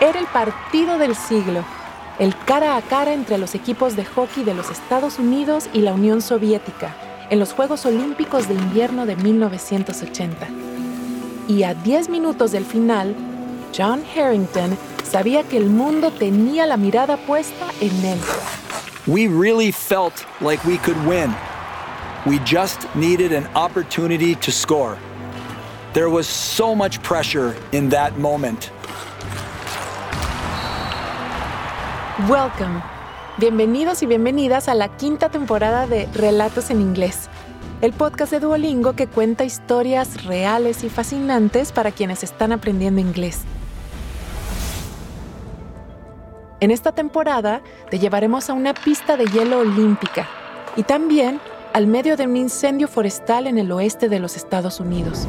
Era el partido del siglo, el cara a cara entre los equipos de hockey de los Estados Unidos y la Unión Soviética en los Juegos Olímpicos de Invierno de 1980. Y a 10 minutos del final, John Harrington sabía que el mundo tenía la mirada puesta en él. We really felt like we could win. We just needed an opportunity to score. There was so much pressure in that moment. Welcome. Bienvenidos y bienvenidas a la quinta temporada de Relatos en Inglés, el podcast de Duolingo que cuenta historias reales y fascinantes para quienes están aprendiendo inglés. En esta temporada te llevaremos a una pista de hielo olímpica y también al medio de un incendio forestal en el oeste de los Estados Unidos.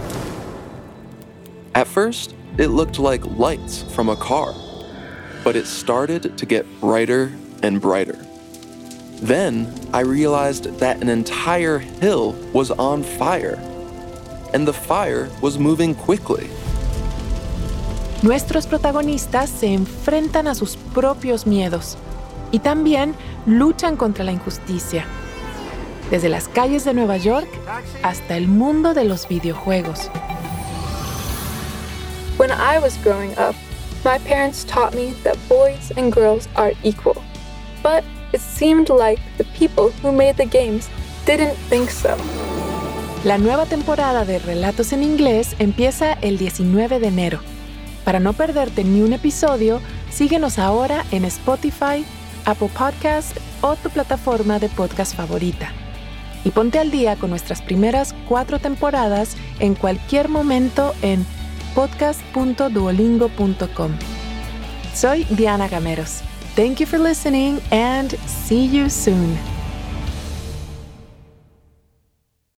At first, it looked like lights from a car. But it started to get brighter and brighter. Then I realized that an entire hill was on fire, and the fire was moving quickly. Nuestros protagonistas se enfrentan a sus propios miedos y también luchan contra la injusticia. Desde las calles de Nueva York hasta el mundo de los videojuegos. When I was growing up, My parents taught me that boys and girls are equal, but it seemed like the people who made the games didn't think so. La nueva temporada de Relatos en Inglés empieza el 19 de enero. Para no perderte ni un episodio, síguenos ahora en Spotify, Apple Podcast o tu plataforma de podcast favorita. Y ponte al día con nuestras primeras cuatro temporadas en cualquier momento en podcast.duolingo.com. Soy Diana Gameros. Thank you for listening and see you soon.